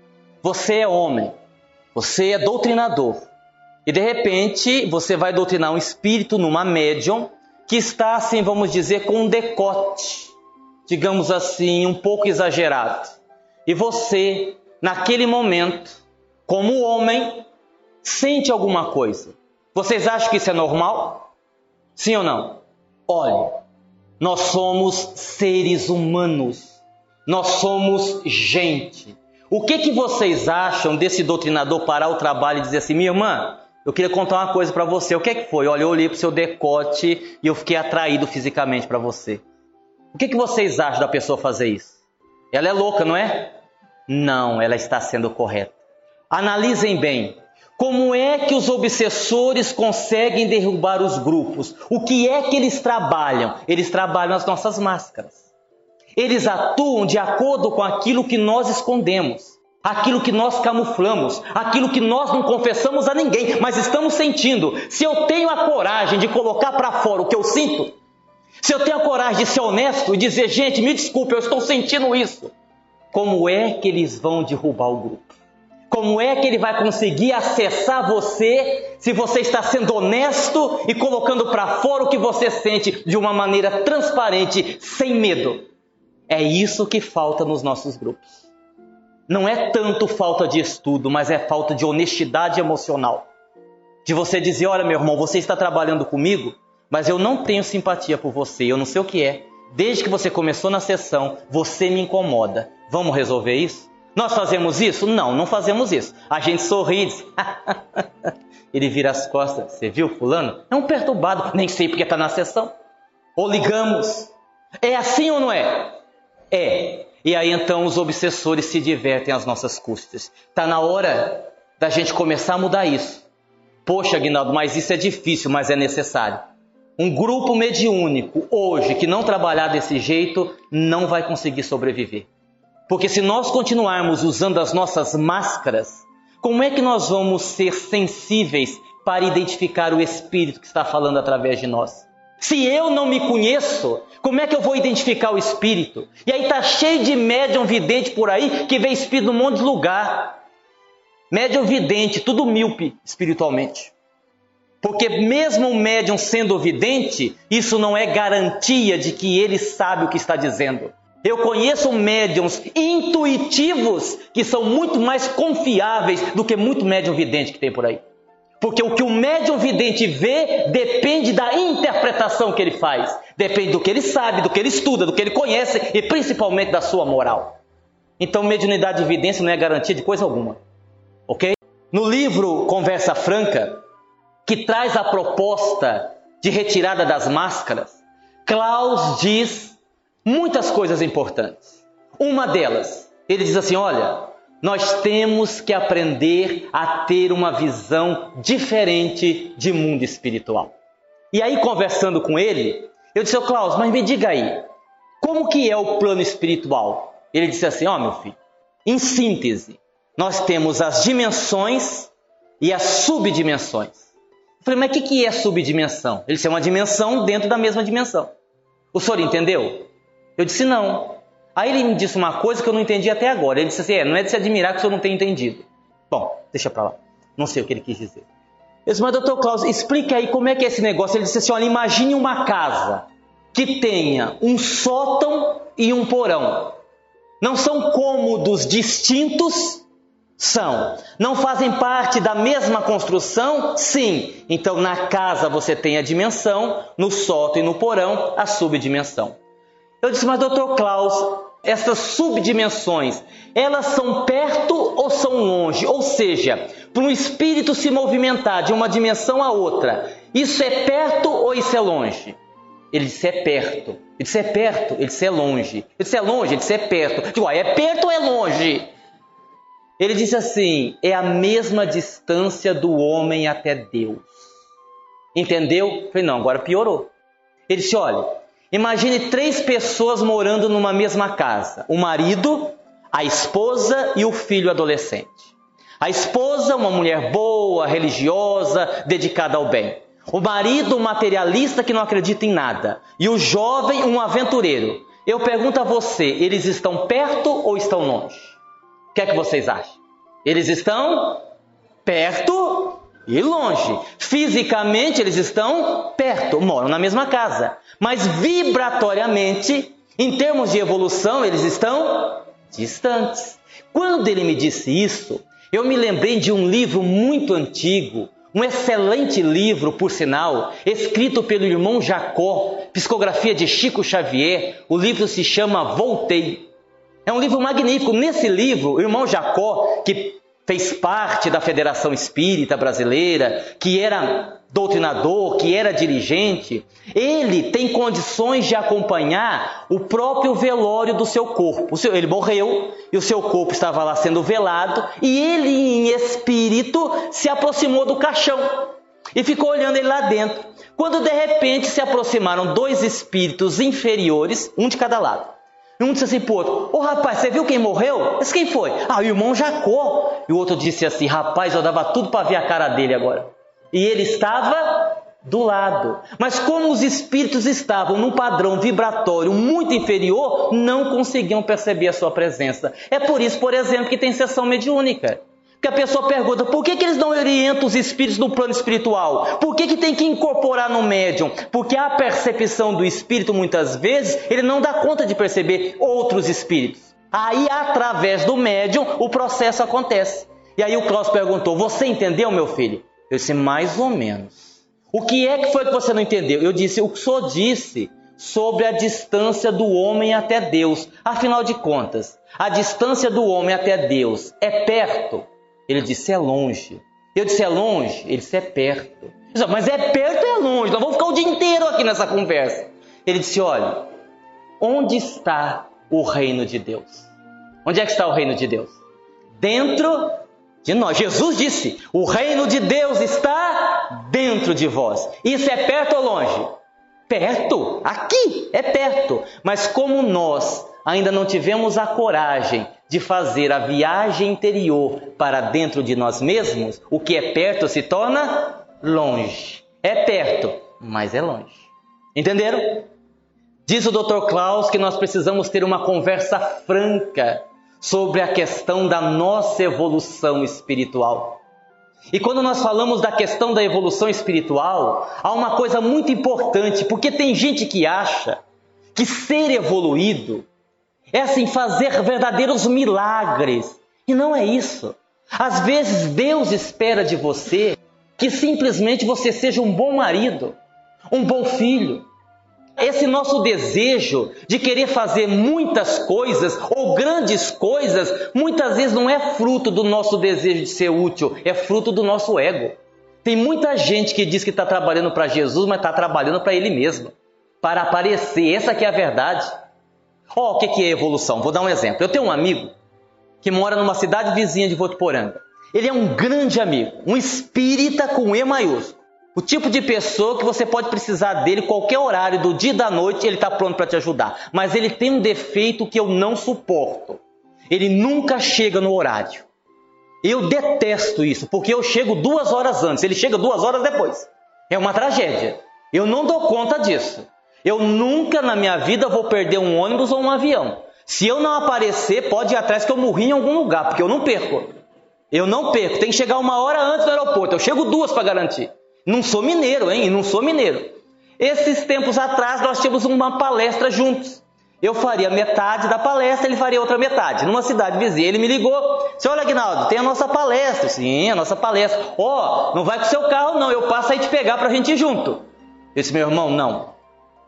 Você é homem. Você é doutrinador. E de repente você vai doutrinar um espírito numa médium que está, assim, vamos dizer, com um decote, digamos assim, um pouco exagerado. E você, naquele momento, como homem, sente alguma coisa. Vocês acham que isso é normal? Sim ou não? Olhe, nós somos seres humanos. Nós somos gente. O que, que vocês acham desse doutrinador parar o trabalho e dizer assim, minha irmã, eu queria contar uma coisa para você. O que, que foi? Olha, eu olhei para o seu decote e eu fiquei atraído fisicamente para você. O que, que vocês acham da pessoa fazer isso? Ela é louca, não é? Não, ela está sendo correta. Analisem bem. Como é que os obsessores conseguem derrubar os grupos? O que é que eles trabalham? Eles trabalham as nossas máscaras. Eles atuam de acordo com aquilo que nós escondemos, aquilo que nós camuflamos, aquilo que nós não confessamos a ninguém, mas estamos sentindo. Se eu tenho a coragem de colocar para fora o que eu sinto, se eu tenho a coragem de ser honesto e dizer, gente, me desculpe, eu estou sentindo isso, como é que eles vão derrubar o grupo? Como é que ele vai conseguir acessar você se você está sendo honesto e colocando para fora o que você sente de uma maneira transparente, sem medo? É isso que falta nos nossos grupos. Não é tanto falta de estudo, mas é falta de honestidade emocional. De você dizer: olha, meu irmão, você está trabalhando comigo, mas eu não tenho simpatia por você, eu não sei o que é. Desde que você começou na sessão, você me incomoda. Vamos resolver isso? Nós fazemos isso? Não, não fazemos isso. A gente sorri e diz, *laughs* ele vira as costas. Você viu, fulano? É um perturbado, nem sei porque está na sessão. Ou ligamos. É assim ou não é? É. E aí então os obsessores se divertem às nossas custas. Está na hora da gente começar a mudar isso. Poxa, Aguinaldo, mas isso é difícil, mas é necessário. Um grupo mediúnico hoje que não trabalhar desse jeito não vai conseguir sobreviver. Porque se nós continuarmos usando as nossas máscaras, como é que nós vamos ser sensíveis para identificar o Espírito que está falando através de nós? Se eu não me conheço, como é que eu vou identificar o Espírito? E aí tá cheio de médium vidente por aí que vê Espírito num monte de lugar. Médium vidente, tudo míope espiritualmente. Porque mesmo o médium sendo vidente, isso não é garantia de que ele sabe o que está dizendo. Eu conheço médiums intuitivos que são muito mais confiáveis do que muito médium vidente que tem por aí. Porque o que o médium vidente vê depende da interpretação que ele faz, depende do que ele sabe, do que ele estuda, do que ele conhece e principalmente da sua moral. Então, mediunidade e evidência não é garantia de coisa alguma. Ok? No livro Conversa Franca, que traz a proposta de retirada das máscaras, Klaus diz muitas coisas importantes. Uma delas, ele diz assim: olha, nós temos que aprender a ter uma visão diferente de mundo espiritual. E aí, conversando com ele, eu disse, ô Klaus, mas me diga aí, como que é o plano espiritual? Ele disse assim, ó oh, meu filho, em síntese, nós temos as dimensões e as subdimensões. Eu falei, mas o que, que é subdimensão? Ele disse, é uma dimensão dentro da mesma dimensão. O senhor entendeu? Eu disse não. Aí ele me disse uma coisa que eu não entendi até agora. Ele disse assim: é, não é de se admirar que o senhor não tenha entendido. Bom, deixa pra lá. Não sei o que ele quis dizer. Eu disse, mas doutor Klaus, explique aí como é que é esse negócio. Ele disse assim: olha, imagine uma casa que tenha um sótão e um porão. Não são cômodos distintos? São. Não fazem parte da mesma construção? Sim. Então na casa você tem a dimensão, no sótão e no porão a subdimensão. Eu disse, mas doutor Klaus, essas subdimensões, elas são perto ou são longe? Ou seja, para um espírito se movimentar de uma dimensão a outra, isso é perto ou isso é longe? Ele disse é perto. Ele disse é perto, ele disse é longe. Ele disse é longe, ele disse é perto. Eu digo, ah, é perto ou é longe? Ele disse assim: é a mesma distância do homem até Deus. Entendeu? Eu falei, não, agora piorou. Ele disse: olha, imagine três pessoas morando numa mesma casa: o marido, a esposa e o filho adolescente. A esposa, uma mulher boa, religiosa, dedicada ao bem. O marido, um materialista que não acredita em nada. E o jovem, um aventureiro. Eu pergunto a você: eles estão perto ou estão longe? O que é que vocês acham? Eles estão perto e longe. Fisicamente, eles estão perto, moram na mesma casa. Mas vibratoriamente, em termos de evolução, eles estão distantes. Quando ele me disse isso, eu me lembrei de um livro muito antigo um excelente livro, por sinal, escrito pelo irmão Jacó, psicografia de Chico Xavier. O livro se chama Voltei. É um livro magnífico. Nesse livro, o irmão Jacó, que fez parte da Federação Espírita Brasileira, que era doutrinador, que era dirigente, ele tem condições de acompanhar o próprio velório do seu corpo. Ele morreu e o seu corpo estava lá sendo velado, e ele, em espírito, se aproximou do caixão e ficou olhando ele lá dentro. Quando de repente se aproximaram dois espíritos inferiores, um de cada lado. Um disse assim para o outro: Ô rapaz, você viu quem morreu? Esse quem foi? Ah, o irmão Jacó. E o outro disse assim: Rapaz, eu dava tudo para ver a cara dele agora. E ele estava do lado. Mas como os espíritos estavam num padrão vibratório muito inferior, não conseguiam perceber a sua presença. É por isso, por exemplo, que tem sessão mediúnica. Que a pessoa pergunta, por que, que eles não orientam os espíritos no plano espiritual? Por que, que tem que incorporar no médium? Porque a percepção do espírito, muitas vezes, ele não dá conta de perceber outros espíritos. Aí, através do médium, o processo acontece. E aí o Klaus perguntou, você entendeu, meu filho? Eu disse, mais ou menos. O que é que foi que você não entendeu? Eu disse, o que o senhor disse sobre a distância do homem até Deus. Afinal de contas, a distância do homem até Deus é perto ele disse: é longe. Eu disse: é longe? Ele disse: é perto. Disse, Mas é perto ou é longe? Nós vamos ficar o dia inteiro aqui nessa conversa. Ele disse: olha, onde está o reino de Deus? Onde é que está o reino de Deus? Dentro de nós. Jesus disse: o reino de Deus está dentro de vós. Isso é perto ou longe? Perto, aqui é perto. Mas como nós ainda não tivemos a coragem de fazer a viagem interior para dentro de nós mesmos, o que é perto se torna longe. É perto, mas é longe. Entenderam? Diz o Dr. Klaus que nós precisamos ter uma conversa franca sobre a questão da nossa evolução espiritual. E quando nós falamos da questão da evolução espiritual, há uma coisa muito importante, porque tem gente que acha que ser evoluído é assim, fazer verdadeiros milagres. E não é isso. Às vezes Deus espera de você que simplesmente você seja um bom marido, um bom filho. Esse nosso desejo de querer fazer muitas coisas ou grandes coisas, muitas vezes não é fruto do nosso desejo de ser útil, é fruto do nosso ego. Tem muita gente que diz que está trabalhando para Jesus, mas está trabalhando para ele mesmo, para aparecer. Essa que é a verdade. Ó, oh, o que, é evolução? Vou dar um exemplo. Eu tenho um amigo que mora numa cidade vizinha de Votuporanga. Ele é um grande amigo, um espírita com E maiúsculo. O tipo de pessoa que você pode precisar dele qualquer horário do dia e da noite, ele está pronto para te ajudar. Mas ele tem um defeito que eu não suporto. Ele nunca chega no horário. Eu detesto isso, porque eu chego duas horas antes, ele chega duas horas depois. É uma tragédia. Eu não dou conta disso. Eu nunca na minha vida vou perder um ônibus ou um avião. Se eu não aparecer, pode ir atrás que eu morri em algum lugar, porque eu não perco. Eu não perco. Tem que chegar uma hora antes do aeroporto. Eu chego duas para garantir. Não sou mineiro, hein? Não sou mineiro. Esses tempos atrás nós tínhamos uma palestra juntos. Eu faria metade da palestra, ele faria outra metade, numa cidade vizinha. Ele me ligou, senhor Aguinaldo, tem a nossa palestra. Sim, a nossa palestra. Ó, oh, não vai com o seu carro não, eu passo aí te pegar para a gente ir junto. Eu disse, meu irmão, não.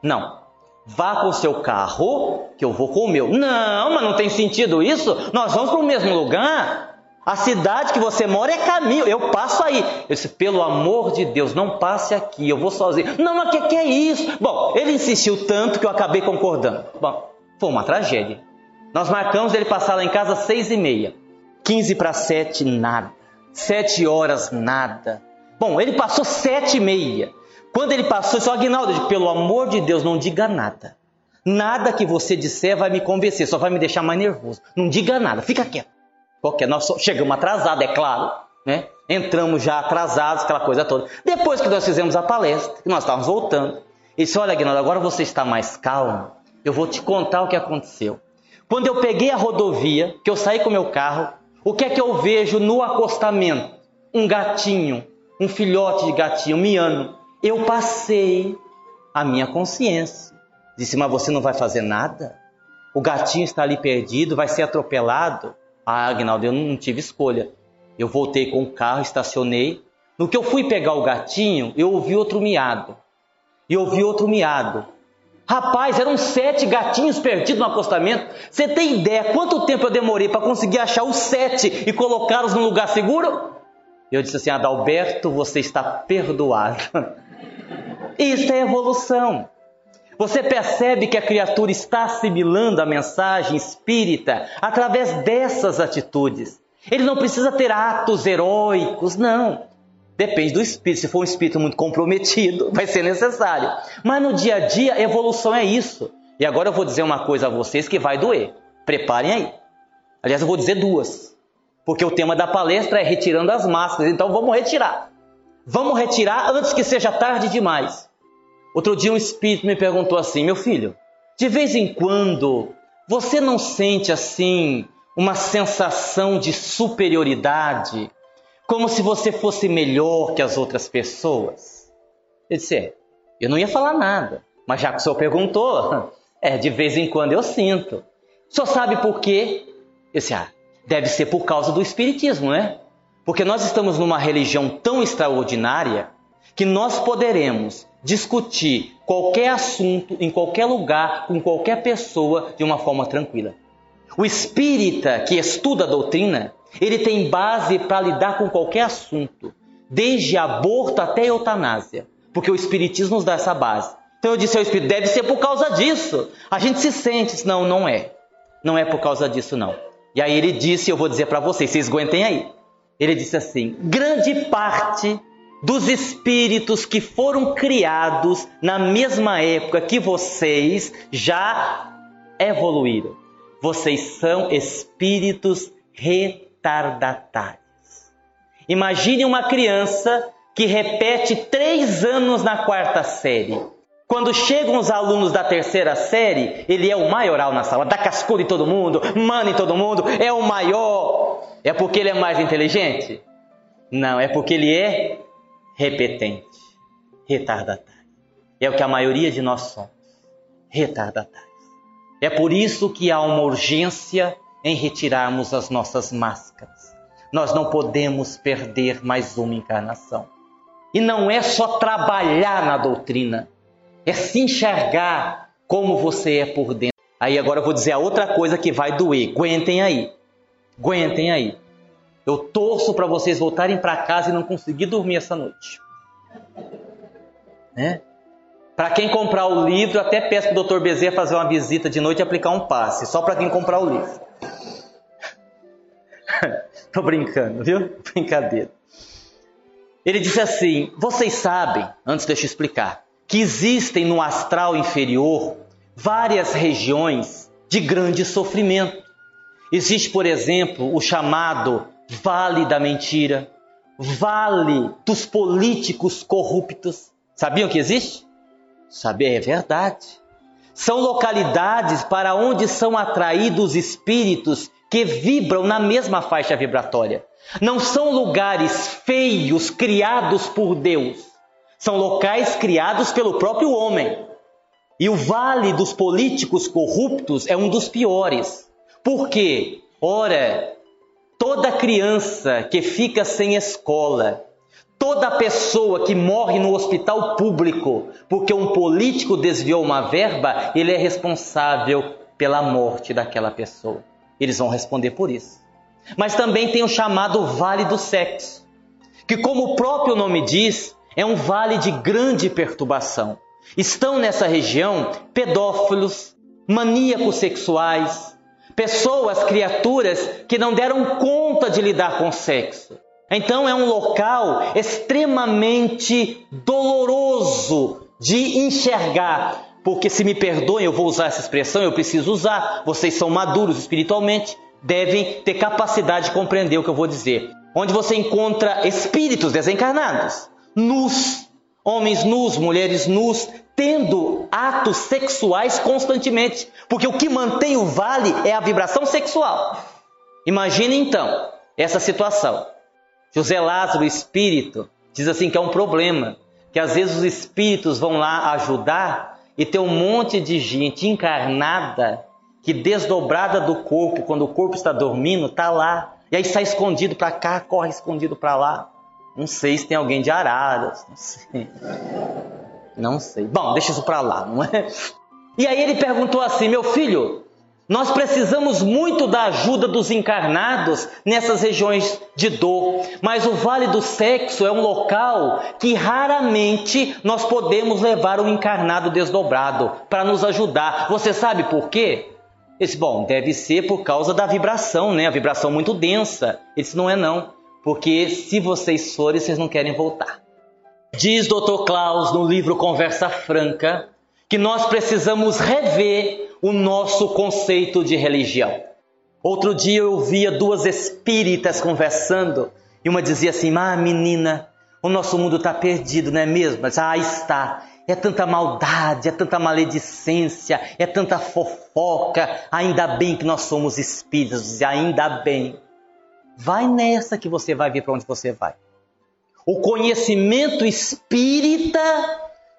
Não. Vá com o seu carro, que eu vou com o meu. Não, mas não tem sentido isso. Nós vamos para o mesmo lugar. A cidade que você mora é caminho, eu passo aí. Eu disse, pelo amor de Deus, não passe aqui, eu vou sozinho. Não, mas o que, que é isso? Bom, ele insistiu tanto que eu acabei concordando. Bom, foi uma tragédia. Nós marcamos ele passar lá em casa às seis e meia. Quinze para sete, nada. Sete horas, nada. Bom, ele passou sete e meia. Quando ele passou, Aguinaldo, eu disse, pelo amor de Deus, não diga nada. Nada que você disser vai me convencer, só vai me deixar mais nervoso. Não diga nada, fica quieto. Porque nós chegamos atrasados, é claro, né? Entramos já atrasados, aquela coisa toda. Depois que nós fizemos a palestra, que nós estávamos voltando, ele disse: Olha, Aguinaldo, agora você está mais calmo, eu vou te contar o que aconteceu. Quando eu peguei a rodovia, que eu saí com meu carro, o que é que eu vejo no acostamento? Um gatinho, um filhote de gatinho, miando. Eu passei a minha consciência. Disse, mas você não vai fazer nada? O gatinho está ali perdido, vai ser atropelado. Ah, Agnaldo, eu não tive escolha. Eu voltei com o carro, estacionei. No que eu fui pegar o gatinho, eu ouvi outro miado. E ouvi outro miado. Rapaz, eram sete gatinhos perdidos no acostamento. Você tem ideia quanto tempo eu demorei para conseguir achar os sete e colocá-los num lugar seguro? Eu disse assim, Adalberto, você está perdoado. *laughs* Isso é evolução. Você percebe que a criatura está assimilando a mensagem espírita através dessas atitudes. Ele não precisa ter atos heróicos, não. Depende do espírito. Se for um espírito muito comprometido, *laughs* vai ser necessário. Mas no dia a dia, evolução é isso. E agora eu vou dizer uma coisa a vocês que vai doer. Preparem aí. Aliás, eu vou dizer duas. Porque o tema da palestra é retirando as máscaras. Então vamos retirar. Vamos retirar antes que seja tarde demais. Outro dia um espírito me perguntou assim: Meu filho, de vez em quando você não sente assim uma sensação de superioridade, como se você fosse melhor que as outras pessoas? Eu disse: é, Eu não ia falar nada, mas já que o senhor perguntou, *laughs* é, de vez em quando eu sinto. O senhor sabe por quê? Eu disse: Ah, deve ser por causa do Espiritismo, né? Porque nós estamos numa religião tão extraordinária que nós poderemos discutir qualquer assunto, em qualquer lugar, com qualquer pessoa, de uma forma tranquila. O espírita que estuda a doutrina, ele tem base para lidar com qualquer assunto, desde aborto até eutanásia, porque o espiritismo nos dá essa base. Então eu disse ao espírito, deve ser por causa disso. A gente se sente, não, não é. Não é por causa disso não. E aí ele disse, eu vou dizer para vocês, vocês aguentem aí. Ele disse assim: grande parte dos espíritos que foram criados na mesma época que vocês já evoluíram. Vocês são espíritos retardatários. Imagine uma criança que repete três anos na quarta série. Quando chegam os alunos da terceira série, ele é o maioral na sala, dá cascudo em todo mundo, manda em todo mundo, é o maior. É porque ele é mais inteligente? Não, é porque ele é repetente, retardatário. É o que a maioria de nós somos, retardatários. É por isso que há uma urgência em retirarmos as nossas máscaras. Nós não podemos perder mais uma encarnação. E não é só trabalhar na doutrina, é se enxergar como você é por dentro. Aí agora eu vou dizer a outra coisa que vai doer. Aguentem aí. Aguentem aí. Eu torço para vocês voltarem para casa e não conseguir dormir essa noite. Né? Para quem comprar o livro, até peço para o Dr. Bezerra fazer uma visita de noite e aplicar um passe, só para quem comprar o livro. *laughs* Tô brincando, viu? *laughs* Brincadeira. Ele disse assim: Vocês sabem, antes deixa eu explicar, que existem no astral inferior várias regiões de grande sofrimento. Existe, por exemplo, o chamado vale da mentira, vale dos políticos corruptos. Sabiam que existe? Saber é verdade. São localidades para onde são atraídos espíritos que vibram na mesma faixa vibratória. Não são lugares feios criados por Deus. São locais criados pelo próprio homem. E o vale dos políticos corruptos é um dos piores. Por quê? Ora, Toda criança que fica sem escola, toda pessoa que morre no hospital público porque um político desviou uma verba, ele é responsável pela morte daquela pessoa. Eles vão responder por isso. mas também tem o chamado Vale do Sexo, que, como o próprio nome diz, é um vale de grande perturbação. Estão nessa região pedófilos, maníacos sexuais, pessoas, criaturas que não deram conta de lidar com o sexo. Então é um local extremamente doloroso de enxergar, porque se me perdoem, eu vou usar essa expressão, eu preciso usar. Vocês são maduros espiritualmente, devem ter capacidade de compreender o que eu vou dizer. Onde você encontra espíritos desencarnados, nus, homens nus, mulheres nus, tendo atos sexuais constantemente, porque o que mantém o vale é a vibração sexual. Imagine então essa situação. José Lázaro, espírito, diz assim que é um problema, que às vezes os espíritos vão lá ajudar e tem um monte de gente encarnada que desdobrada do corpo, quando o corpo está dormindo, está lá. E aí sai escondido para cá, corre escondido para lá. Não sei se tem alguém de Araras, não sei. Não sei. Bom, deixa isso para lá, não é? E aí ele perguntou assim: "Meu filho, nós precisamos muito da ajuda dos encarnados nessas regiões de dor, mas o Vale do Sexo é um local que raramente nós podemos levar o encarnado desdobrado para nos ajudar. Você sabe por quê? Esse, bom, deve ser por causa da vibração, né? A vibração muito densa. Esse não é não, porque se vocês forem, vocês não querem voltar. Diz Dr. Klaus no livro Conversa Franca que nós precisamos rever o nosso conceito de religião. Outro dia eu via duas espíritas conversando e uma dizia assim: Ah, menina, o nosso mundo está perdido, não é mesmo? Mas ah, está. É tanta maldade, é tanta maledicência, é tanta fofoca. Ainda bem que nós somos espíritas, ainda bem. Vai nessa que você vai ver para onde você vai. O conhecimento espírita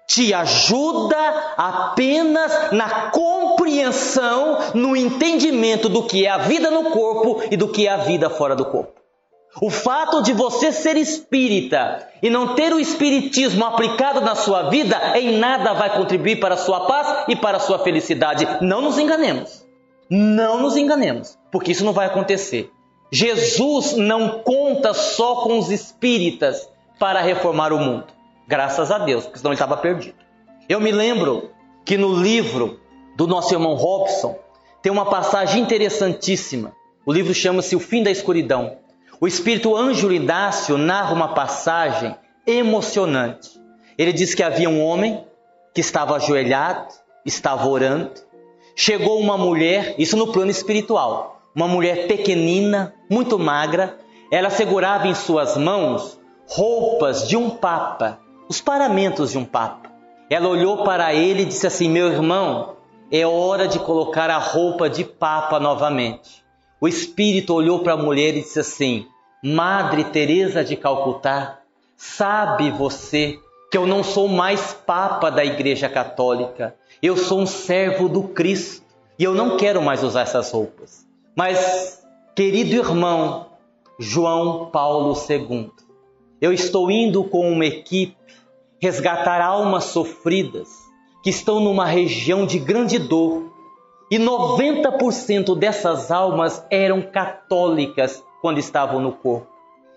te ajuda apenas na compreensão, no entendimento do que é a vida no corpo e do que é a vida fora do corpo. O fato de você ser espírita e não ter o espiritismo aplicado na sua vida em nada vai contribuir para a sua paz e para a sua felicidade. Não nos enganemos. Não nos enganemos, porque isso não vai acontecer. Jesus não conta só com os espíritas para reformar o mundo. Graças a Deus, porque senão ele estava perdido. Eu me lembro que no livro do nosso irmão Robson tem uma passagem interessantíssima. O livro chama-se O Fim da Escuridão. O espírito Ângelo Inácio narra uma passagem emocionante. Ele diz que havia um homem que estava ajoelhado, estava orando. Chegou uma mulher, isso no plano espiritual, uma mulher pequenina, muito magra. Ela segurava em suas mãos roupas de um papa os paramentos de um papa. Ela olhou para ele e disse assim: Meu irmão, é hora de colocar a roupa de papa novamente. O espírito olhou para a mulher e disse assim: Madre Teresa de Calcutá, sabe você que eu não sou mais papa da Igreja Católica. Eu sou um servo do Cristo e eu não quero mais usar essas roupas. Mas, querido irmão João Paulo II, eu estou indo com uma equipe resgatar almas sofridas que estão numa região de grande dor. E 90% dessas almas eram católicas quando estavam no corpo.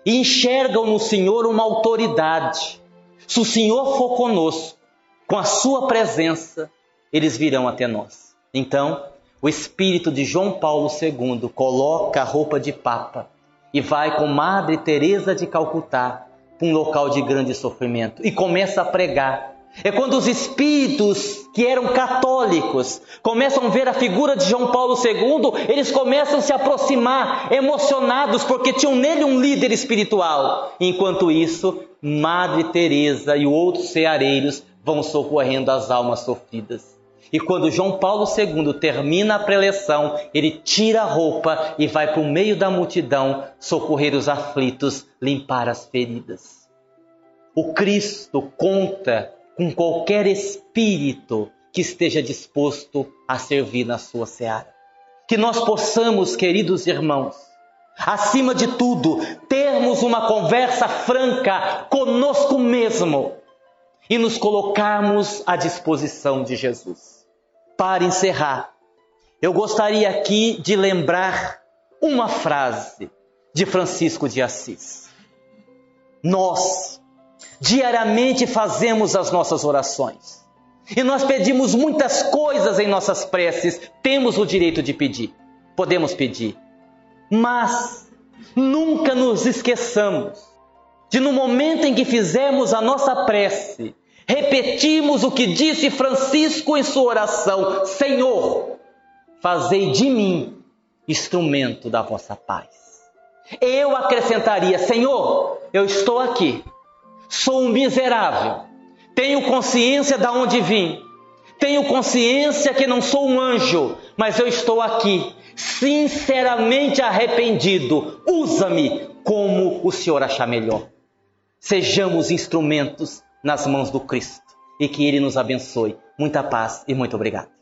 E enxergam no Senhor uma autoridade. Se o Senhor for conosco, com a sua presença, eles virão até nós. Então, o espírito de João Paulo II coloca a roupa de papa e vai com Madre Teresa de Calcutá para um local de grande sofrimento e começa a pregar. É quando os espíritos que eram católicos começam a ver a figura de João Paulo II, eles começam a se aproximar, emocionados, porque tinham nele um líder espiritual. Enquanto isso, Madre Teresa e outros ceareiros vão socorrendo as almas sofridas. E quando João Paulo II termina a preleção, ele tira a roupa e vai para o meio da multidão socorrer os aflitos, limpar as feridas. O Cristo conta com qualquer espírito que esteja disposto a servir na sua seara. Que nós possamos, queridos irmãos, acima de tudo, termos uma conversa franca conosco mesmo e nos colocarmos à disposição de Jesus para encerrar, eu gostaria aqui de lembrar uma frase de Francisco de Assis. Nós diariamente fazemos as nossas orações. E nós pedimos muitas coisas em nossas preces, temos o direito de pedir, podemos pedir. Mas nunca nos esqueçamos de, no momento em que fizemos a nossa prece, repetimos o que disse Francisco em sua oração: Senhor, fazei de mim instrumento da vossa paz. Eu acrescentaria: Senhor, eu estou aqui, sou um miserável, tenho consciência de onde vim, tenho consciência que não sou um anjo, mas eu estou aqui, sinceramente arrependido. Usa-me como o Senhor achar melhor. Sejamos instrumentos nas mãos do Cristo e que Ele nos abençoe. Muita paz e muito obrigado.